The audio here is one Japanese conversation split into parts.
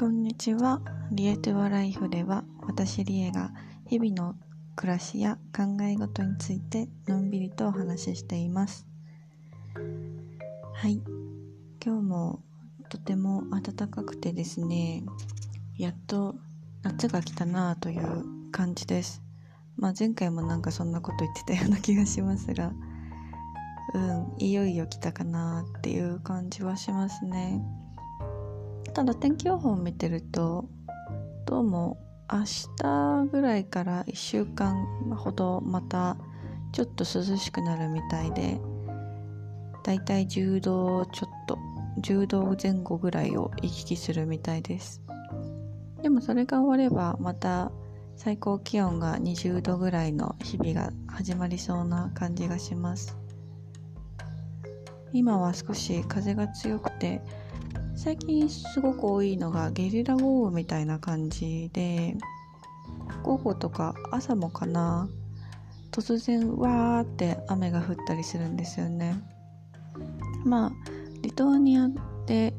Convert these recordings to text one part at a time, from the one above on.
こんにちは。リエトゥアライフでは、私リエが日々の暮らしや考え事についてのんびりとお話ししています。はい。今日もとても暖かくてですね、やっと夏が来たなという感じです。まあ前回もなんかそんなこと言ってたような気がしますが、うん、いよいよ来たかなっていう感じはしますね。ただ天気予報を見てるとどうも明日ぐらいから1週間ほどまたちょっと涼しくなるみたいでだいたい10度ちょっと10度前後ぐらいを行き来するみたいです。でもそれが終わればまた最高気温が20度ぐらいの日々が始まりそうな感じがします。今は少し風が強くて最近すごく多いのがゲリラ豪雨みたいな感じで午後とか朝もかな突然わーって雨が降ったりするんですよね。まあリトアニアで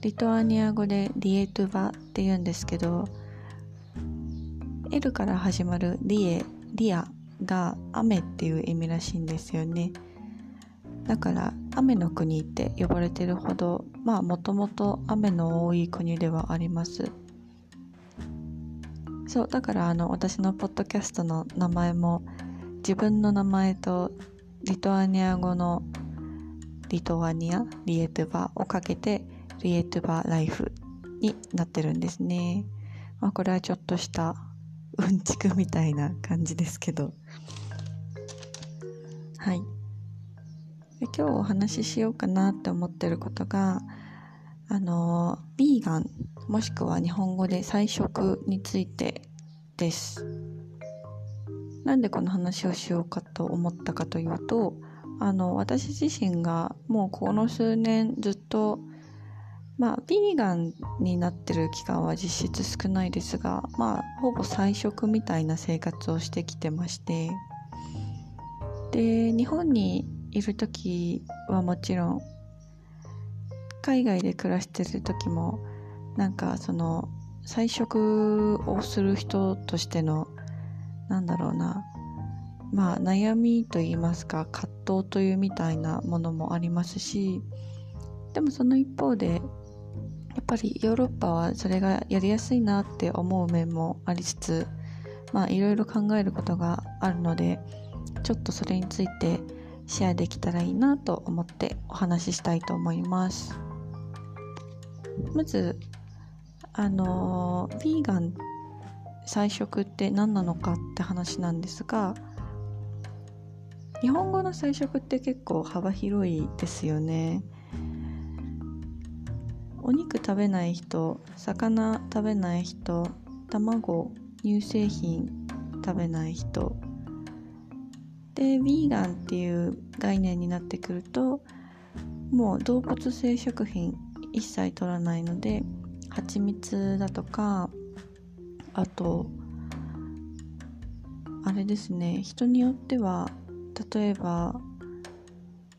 リトアニア語でリエトゥバって言うんですけど L から始まるリエリアが雨っていう意味らしいんですよね。だから雨の国って呼ばれてるほどまあもともと雨の多い国ではあります。そうだからあの私のポッドキャストの名前も自分の名前とリトアニア語のリトアニアリエトゥバをかけてリエトゥバライフになってるんですね。まあこれはちょっとしたうんちくみたいな感じですけど。はい。で今日お話ししようかなって思ってることがあのビーガンもしくは日本語で菜食についてです。なんでこの話をしようかと思ったかというとあの私自身がもうこの数年ずっとまあビーガンになってる期間は実質少ないですがまあほぼ菜食みたいな生活をしてきてまして。で日本にいる時はもちろん海外で暮らしてる時もなんかその菜食をする人としてのなんだろうなまあ悩みといいますか葛藤というみたいなものもありますしでもその一方でやっぱりヨーロッパはそれがやりやすいなって思う面もありつつまあいろいろ考えることがあるのでちょっとそれについてシェアできたらいいなと思ってお話ししたいと思います。まずあのヴィーガン菜食って何なのかって話なんですが日本語の菜食って結構幅広いですよね。お肉食べない人魚食べない人卵乳製品食べない人でヴィーガンっていう概念になってくるともう動物性食品一切取らないので蜂蜜だとかあとあれですね人によっては例えば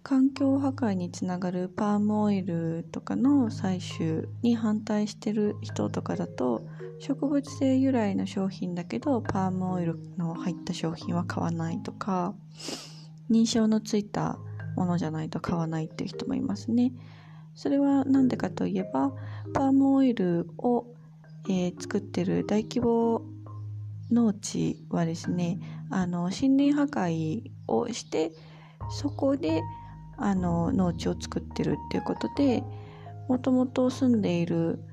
環境破壊につながるパームオイルとかの採取に反対してる人とかだと植物性由来の商品だけどパームオイルの入った商品は買わないとか認証のついたものじゃないと買わないっていう人もいますね。それは何でかといえばパームオイルを、えー、作ってる大規模農地はですねあの森林破壊をしてそこであの農地を作ってるっていうことでもともと住んでいる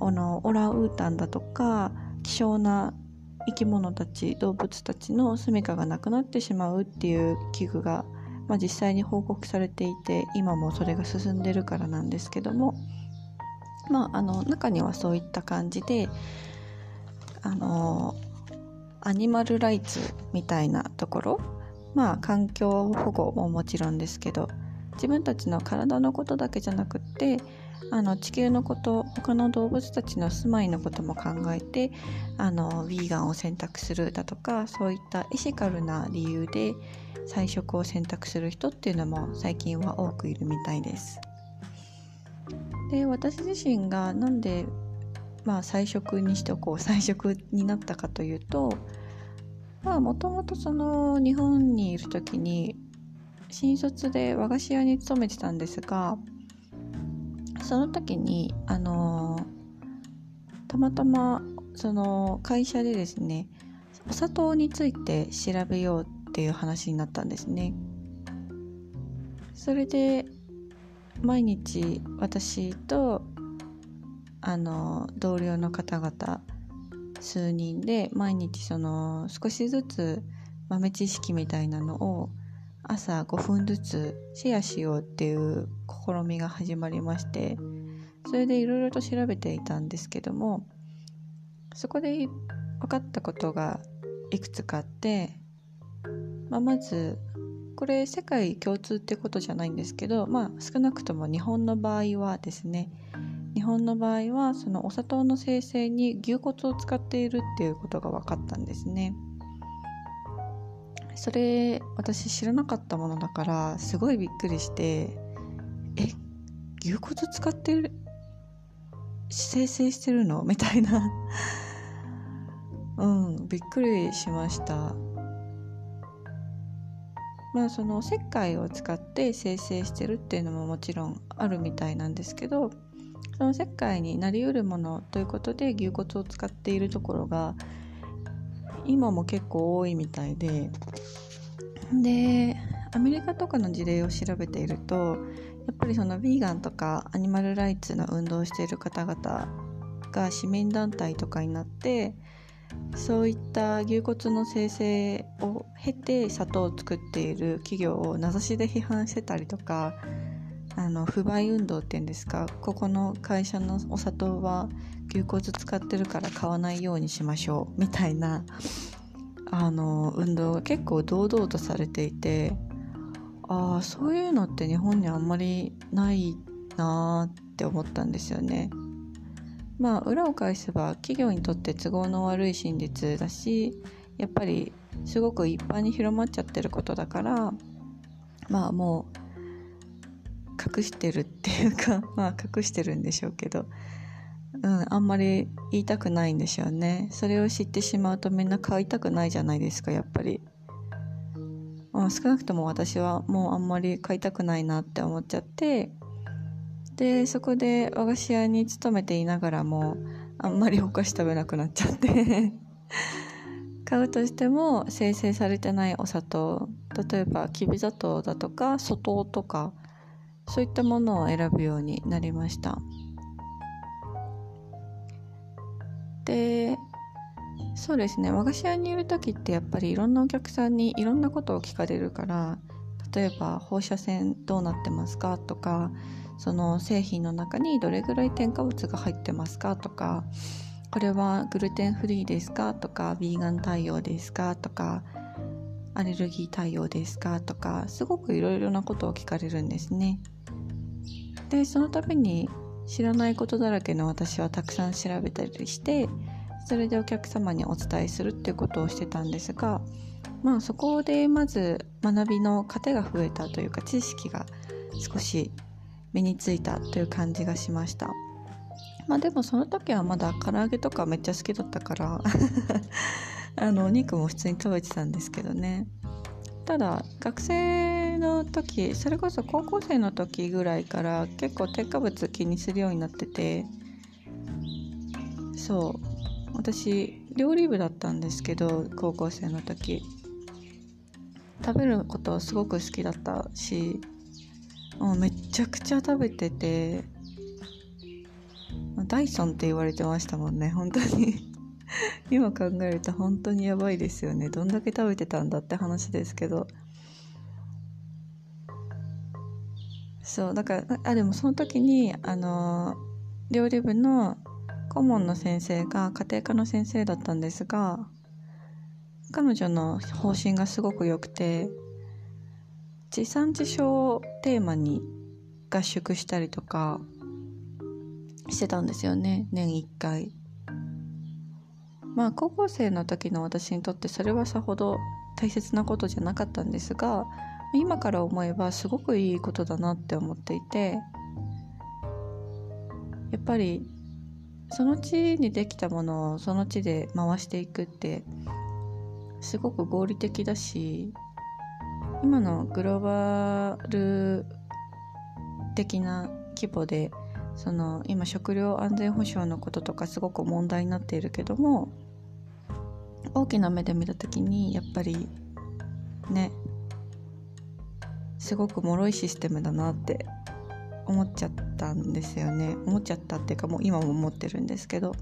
あのオランウータンだとか希少な生き物たち動物たちの住処がなくなってしまうっていう危惧が、まあ、実際に報告されていて今もそれが進んでるからなんですけども、まあ、あの中にはそういった感じであのアニマルライツみたいなところまあ環境保護ももちろんですけど自分たちの体のことだけじゃなくってあの地球のこと他の動物たちの住まいのことも考えてあのヴィーガンを選択するだとかそういったエシカルな理由で菜食を選択する人っていうのも最近は多くいるみたいです。で私自身がなんでまあ菜食にしておこう 菜食になったかというとまあもともとその日本にいる時に新卒で和菓子屋に勤めてたんですがその時にあのたまたまその会社でですねお砂糖について調べようっていう話になったんですね。それで毎日私とあの同僚の方々数人で毎日その少しずつ豆知識みたいなのを朝5分ずつシェアしようっていう試みが始まりましてそれでいろいろと調べていたんですけどもそこで分かったことがいくつかあって、まあ、まずこれ世界共通ってことじゃないんですけど、まあ、少なくとも日本の場合はですね日本の場合はそのお砂糖の生成に牛骨を使っているっていうことが分かったんですね。それ私知らなかったものだからすごいびっくりしてえ牛骨使ってる生成してるの？みたいな。うんびっくりしました。まあその石灰を使って生成してるっていうのももちろんあるみたいなんですけどその石灰になりうるものということで牛骨を使っているところが今も結構多いみたいででアメリカとかの事例を調べているとやっぱりそのヴィーガンとかアニマルライツの運動をしている方々が市民団体とかになってそういった牛骨の生成を経て砂糖を作っている企業を名指しで批判してたりとかあの不買運動っていうんですかここの会社のお砂糖は牛骨使ってるから買わないようにしましょうみたいなあの運動が結構堂々とされていてああそういうのって日本にあんまりないなーって思ったんですよね。まあ裏を返せば企業にとって都合の悪い真実だしやっぱりすごく一般に広まっちゃってることだからまあもう隠してるっていうかまあ隠してるんでしょうけど、うん、あんまり言いたくないんでしょうね。それを知ってしまうとみんな買いたくないじゃないですかやっぱり。まあ、少なくとも私はもうあんまり買いたくないなって思っちゃって。でそこで和菓子屋に勤めていながらもあんまりお菓子食べなくなっちゃって。買うとしても生成されてないお砂糖例えばきび砂糖だとか粗糖とかそういったものを選ぶようになりました。でそうですね。和菓子屋にいる時ってやっぱりいろんなお客さんにいろんなことを聞かれるから例えば放射線どうなってますかとかその製品の中にどれぐらい添加物が入ってますかとかこれはグルテンフリーですかとかヴィーガン対応ですかとかアレルギー対応ですかとかすごくいろいろなことを聞かれるんですね。でそのために知らないことだらけの私はたくさん調べたりしてそれでお客様にお伝えするっていうことをしてたんですがまあそこでまず学びの糧が増えたというか知識が少し身についたという感じがしました。まあでもその時はまだ唐揚げとかめっちゃ好きだったから あのお肉も普通に食べてたんですけどね。ただ学生の時それこそ高校生の時ぐらいから結構添加物気にするようになっててそう。私料理部だったんですけど高校生の時。食べることすごく好きだったしもうめちゃくちゃ食べててダイソンって言われてましたもんね本当に。今考えると本当にやばいですよね。どんだけ食べてたんだって話ですけど。そうだからあでもその時にあの料理部の顧問の先生が家庭科の先生だったんですが彼女の方針がすごく良くて地産地消をテーマに合宿したりとかしてたんですよね年1回。まあ高校生の時の私にとってそれはさほど大切なことじゃなかったんですが今から思えばすごくいいことだなって思っていてやっぱりその地にできたものをその地で回していくってすごく合理的だし今のグローバル的な規模でその今食料安全保障のこととかすごく問題になっているけども大きな目で見た時にやっぱりねすごく脆いシステムだなって思っちゃったんですよね。思っちゃったっていうかもう今も思ってるんですけど。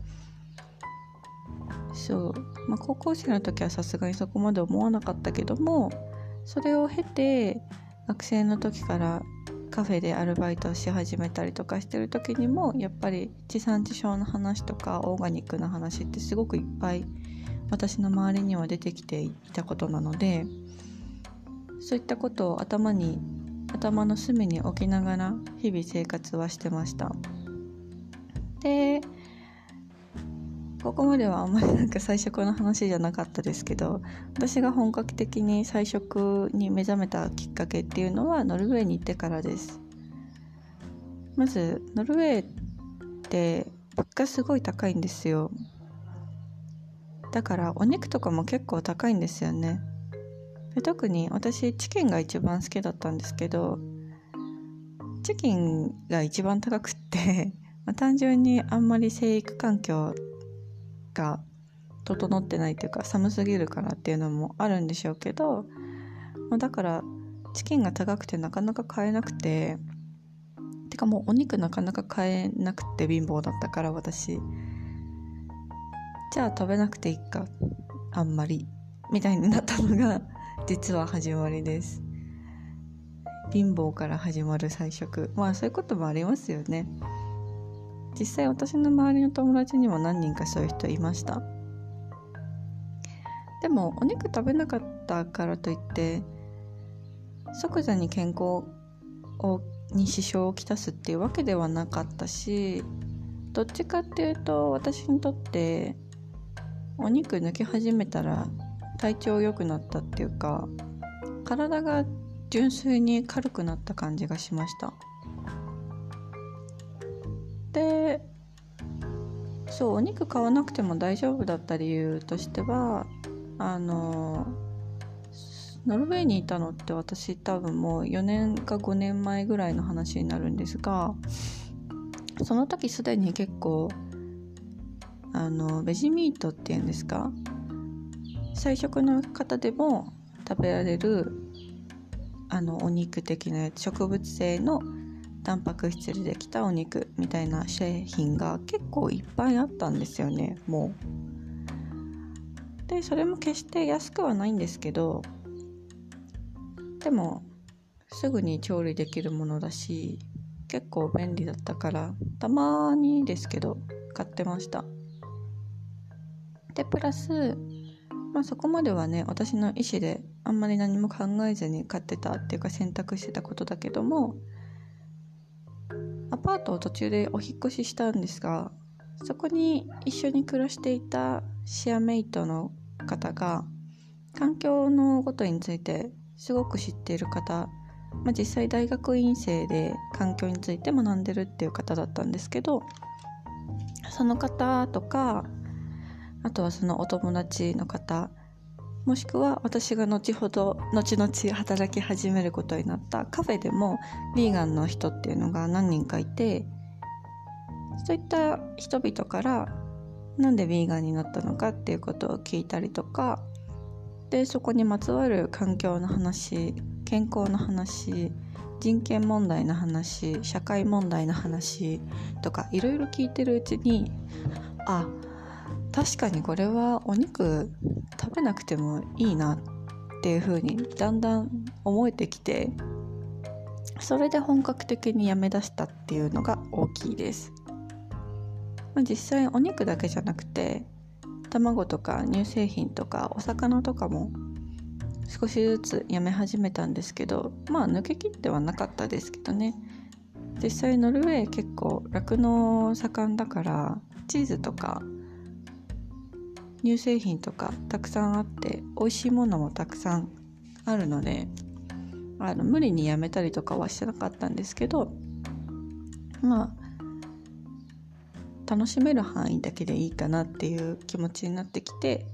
そう、まあ、高校生の時はさすがにそこまで思わなかったけどもそれを経て学生の時からカフェでアルバイトをし始めたりとかしてる時にもやっぱり地産地消の話とかオーガニックな話ってすごくいっぱい私の周りには出てきていたことなのでそういったことを頭に頭の隅に置きながら日々生活はしてました。でここまではあんまりなんか菜食の話じゃなかったですけど私が本格的に菜食に目覚めたきっかけっていうのはノルウェーに行ってからです。まずノルウェーって物価すごい高いんですよ。だからお肉とかも結構高いんですよね。で特に私チキンが一番好きだったんですけどチキンが一番高くって まあ、単純にあんまり生育環境が整ってないというか寒すぎるからっていうのもあるんでしょうけど、まあ、だからチキンが高くてなかなか買えなくててかもうお肉なかなか買えなくて貧乏だったから私。じゃあ食べなくていいかあんまり。みたいになったのが実は始まりです。貧乏から始まる菜食まあそういうこともありますよね。実際私の周りの友達にも何人かそういう人いました。でもお肉食べなかったからといって即座に健康をに支障をきたすっていうわけではなかったしどっちかっていうと私にとってお肉抜き始めたら体調良くなったっていうか体が純粋に軽くなった感じがしました。でそうお肉買わなくても大丈夫だった理由としてはあのノルウェーにいたのって私多分もう4年か5年前ぐらいの話になるんですがその時すでに結構あのベジミートっていうんですか菜食の方でも食べられるあのお肉的な植物性のタンパク質でできたお肉みたいな製品が結構いっぱいあったんですよねもう。でそれも決して安くはないんですけどでもすぐに調理できるものだし結構便利だったからたまにですけど買ってましたでプラスまあそこまではね私の意思であんまり何も考えずに買ってたっていうか選択してたことだけどもアパートを途中でお引越ししたんですがそこに一緒に暮らしていたシェアメイトの方が環境のことについてすごく知っている方、まあ、実際大学院生で環境について学んでるっていう方だったんですけどその方とかあとはそのお友達の方もしくは私が後ほど後々働き始めることになったカフェでもヴィーガンの人っていうのが何人かいてそういった人々からなんでヴィーガンになったのかっていうことを聞いたりとかでそこにまつわる環境の話健康の話人権問題の話社会問題の話とかいろいろ聞いてるうちにあ確かにこれはお肉食べなくてもいいなっていう風にだんだん思えてきてそれで本格的にやめだしたっていうのが大きいです、ま、実際お肉だけじゃなくて卵とか乳製品とかお魚とかも少しずつやめ始めたんですけどまあ抜けきってはなかったですけどね。実際ノルウェー結構酪農盛んだからチーズとか乳製品とかたくさんあって美味しいものもたくさんあるのであの無理にやめたりとかはしてなかったんですけどまあ楽しめる範囲だけでいいかなっていう気持ちになってきて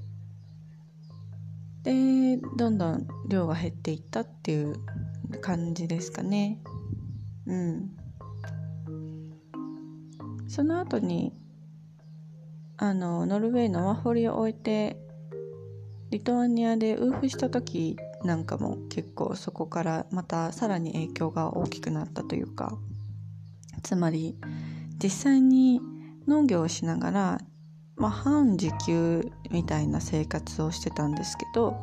でどんどん量が減っていったっていう感じですかね。うん。その後にあのノルウェーのワーホリを終えてリトアニアでウーフした時なんかも結構そこからまたさらに影響が大きくなったというかつまり実際に農業をしながら、まあ、半自給みたいな生活をしてたんですけど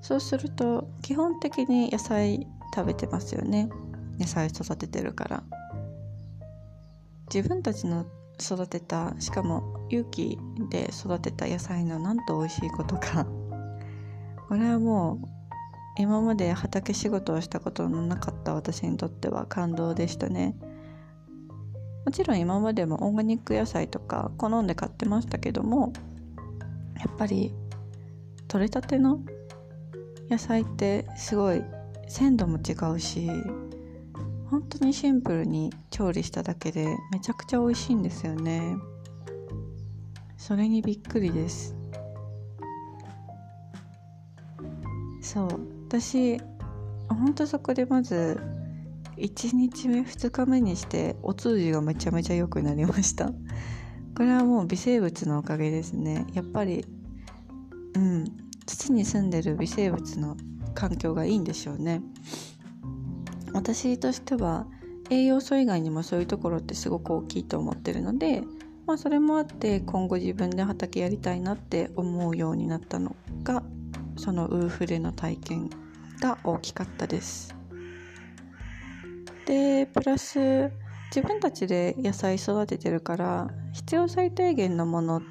そうすると基本的に野菜食べてますよね。野菜育ててるから。自分たちの育てたしかも有機で育てた野菜のなんと美味しいことか。これはもう今まで畑仕事をしたことのなかった私にとっては感動でしたね。もちろん今までもオーガニック野菜とか好んで買ってましたけどもやっぱり取れたての野菜ってすごい鮮度も違うし本当にシンプルに調理しただけでめちゃくちゃ美味しいんですよね。それにびっくりです。そう。私本当そこでまず1日目2日目にしてお通じがめちゃめちゃ良くなりました。これはもう微生物のおかげですね。やっぱりうん。土に住んでる微生物の環境がいいんでしょうね。私としては栄養素以外にもそういうところってすごく大きいと思ってるので、まあ、それもあって今後自分で畑やりたいなって思うようになったのがそのウーフレの体験が大きかったです。でプラス自分たちで野菜育ててるから必要最低限のもの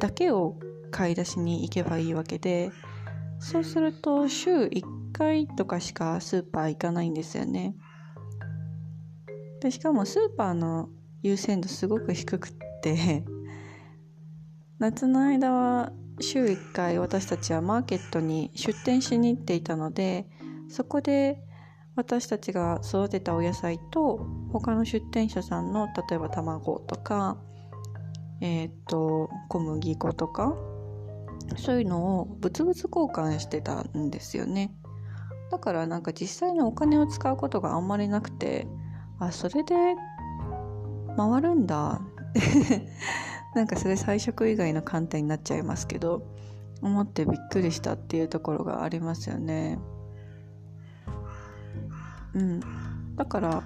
だけを買い出しに行けばいいわけでそうすると週1回とかしかスーパー行かないんですよね。でしかもスーパーの優先度すごく低くって 夏の間は週1回私たちはマーケットに出店しに行っていたのでそこで私たちが育てたお野菜と他の出店者さんの例えば卵とかえっ、と小麦粉とかそういうのを物々交換してたんですよね。だからなんか実際にお金を使うことがあんまりなくてあそれで回るんだ。なんかそれ菜食以外の観点になっちゃいますけど思ってびっくりしたっていうところがありますよね。うん。だから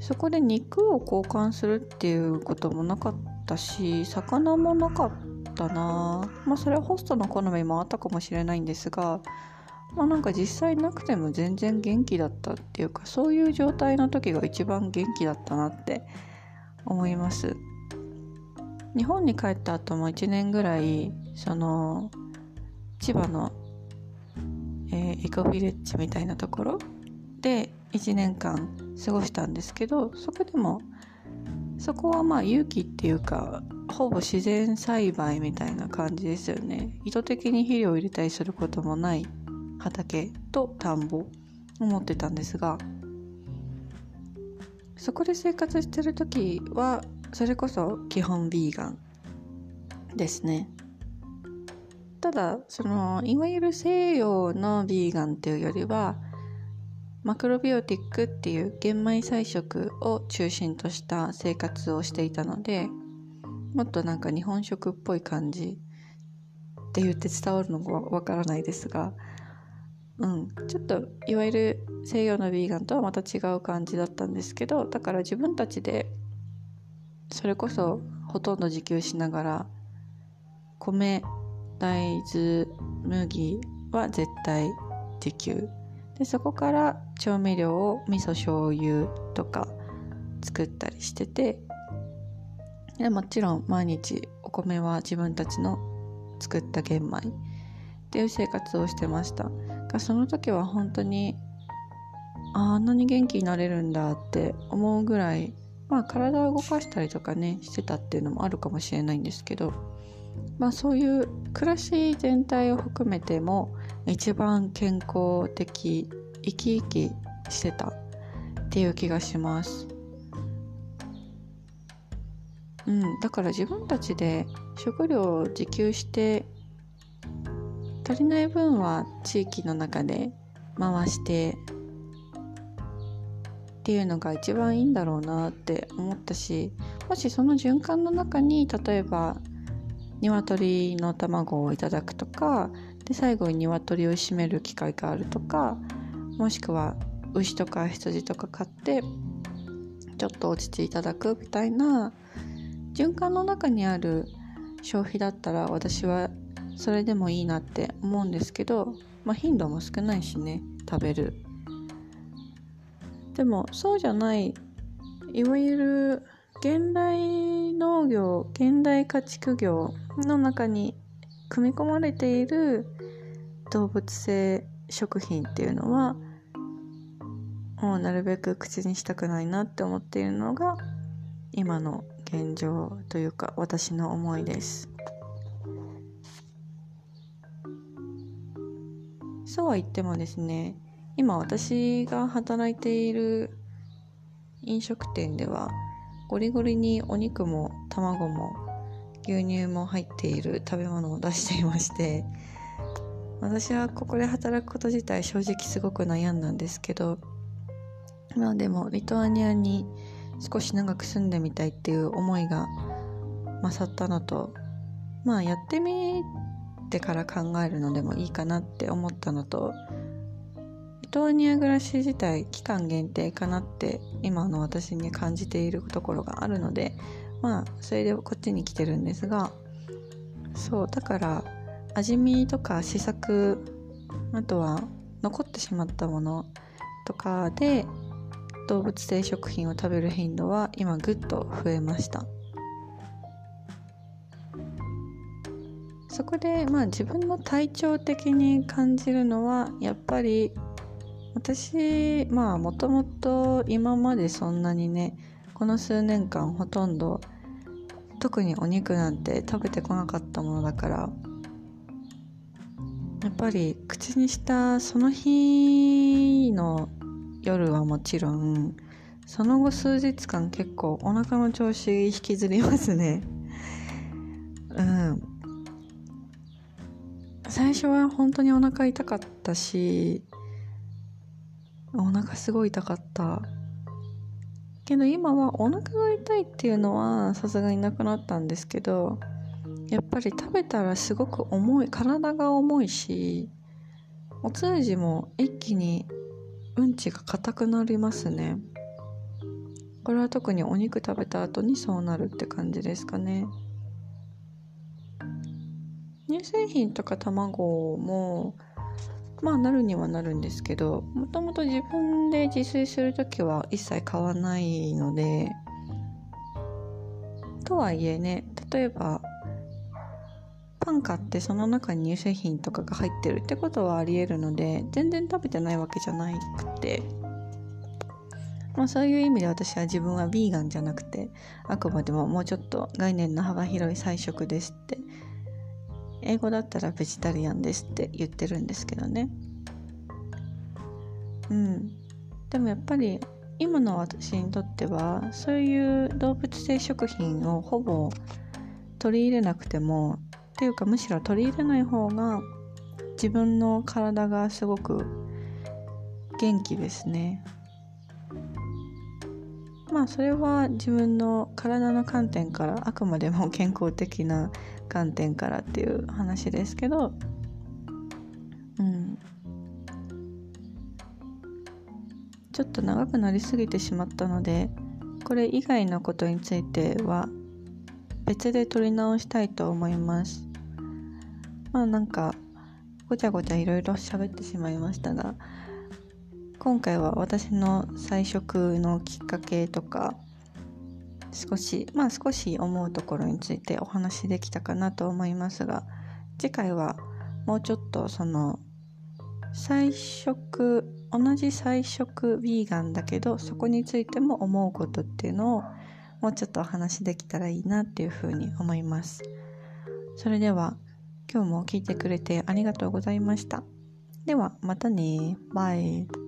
そこで肉を交換するっていうこともなかったし魚もなかったな。まあそれはホストの好みもあったかもしれないんですがまあなんか実際なくても全然元気だったっていうかそういう状態の時が一番元気だったなって思います。日本に帰った後も1年ぐらいその千葉の、えー、エコビレッジみたいなところで1年間過ごしたんですけどそこでもそこはまあ勇気っていうかほぼ自然栽培みたいな感じですよね。意図的に肥料を入れたりすることもない畑と田んぼを持ってたんですがそこで生活してる時はそれこそ基本ビーガンですね。ただそのいわゆる西洋のビーガンっていうよりはマクロビオティックっていう玄米菜食を中心とした生活をしていたのでもっとなんか日本食っぽい感じって言って伝わるのかわからないですがうん、ちょっといわゆる西洋のヴィーガンとはまた違う感じだったんですけどだから自分たちでそれこそほとんど自給しながら米大豆麦は絶対自給。でそこから調味料を味噌醤油とか作ったりしててでもちろん毎日お米は自分たちの作った玄米っていう生活をしてました。がその時は本当にあんなに元気になれるんだって思うぐらいまあ体を動かしたりとかねしてたっていうのもあるかもしれないんですけどまあそういう暮らし全体を含めても一番健康的生き生きしてたっていう気がします。うん、だから自分たちで食料を自給して足りない分は地域の中で回してっていうのが一番いいんだろうなって思ったしもしその循環の中に例えば鶏の卵をいただくとかで最後に鶏を締める機会があるとかもしくは牛とか羊とか買ってちょっと落ちていただくみたいな循環の中にある消費だったら私はそれでもいいなって思うんですけど、まあ、頻度も少ないしね食べる。でもそうじゃないいわゆる現代農業現代家畜業の中に組み込まれている動物性食品っていうのはもうなるべく口にしたくないなって思っているのが今の現状というか私の思いです。そうは言ってもですね今私が働いている飲食店ではゴリゴリにお肉も卵も牛乳も入っている食べ物を出していまして私はここで働くこと自体正直すごく悩んだんですけどまあでもリトアニアに少し長く住んでみたいっていう思いが勝ったのとまあやってみてから考えるのでもいいかなって思ったのとトアニア暮らし自体期間限定かなって今の私に感じているところがあるのでまあそれでこっちに来てるんですがそうだから味見とか試作あとは残ってしまったものとかで動物性食品を食べる頻度は今ぐっと増えました。そこでまあ自分の体調的に感じるのはやっぱり私まあもともと今までそんなにねこの数年間ほとんど特にお肉なんて食べてこなかったものだからやっぱり口にしたその日の夜はもちろんその後数日間結構お腹の調子引きずりますね。うん。最初は本当にお腹痛かったしお腹すごい痛かった。けど今はお腹が痛いっていうのはさすがになくなったんですけどやっぱり食べたらすごく重い体が重いしお通じも一気にうんちが硬くなりますね。これは特にお肉食べた後にそうなるって感じですかね。乳製品とか卵もまあなるにはなるんですけどもともと自分で自炊する時は一切買わないのでとはいえね例えばパン買ってその中に乳製品とかが入ってるってことはありえるので全然食べてないわけじゃなくて。まあそういう意味で私は自分はヴィーガンじゃなくてあくまでももうちょっと概念の幅広い菜食ですって英語だったらベジタリアンですって言ってるんですけどね。うん。でもやっぱり今の私にとってはそういう動物性食品をほぼ取り入れなくてもっていうかむしろ取り入れない方が自分の体がすごく元気ですね。まあそれは自分の体の観点からあくまでも健康的な観点からっていう話ですけどうん。ちょっと長くなりすぎてしまったのでこれ以外のことについては別で撮り直したいと思います。まあなんかごちゃごちゃいろいろ喋ってしまいましたが今回は私の菜食のきっかけとか少しまあ少し思うところについてお話しできたかなと思いますが次回はもうちょっとその菜食同じ菜食ヴィーガンだけどそこについても思うことっていうのをもうちょっとお話できたらいいなっていうふうに思います。それでは今日も聞いてくれてありがとうございました。ではまたね。バイ。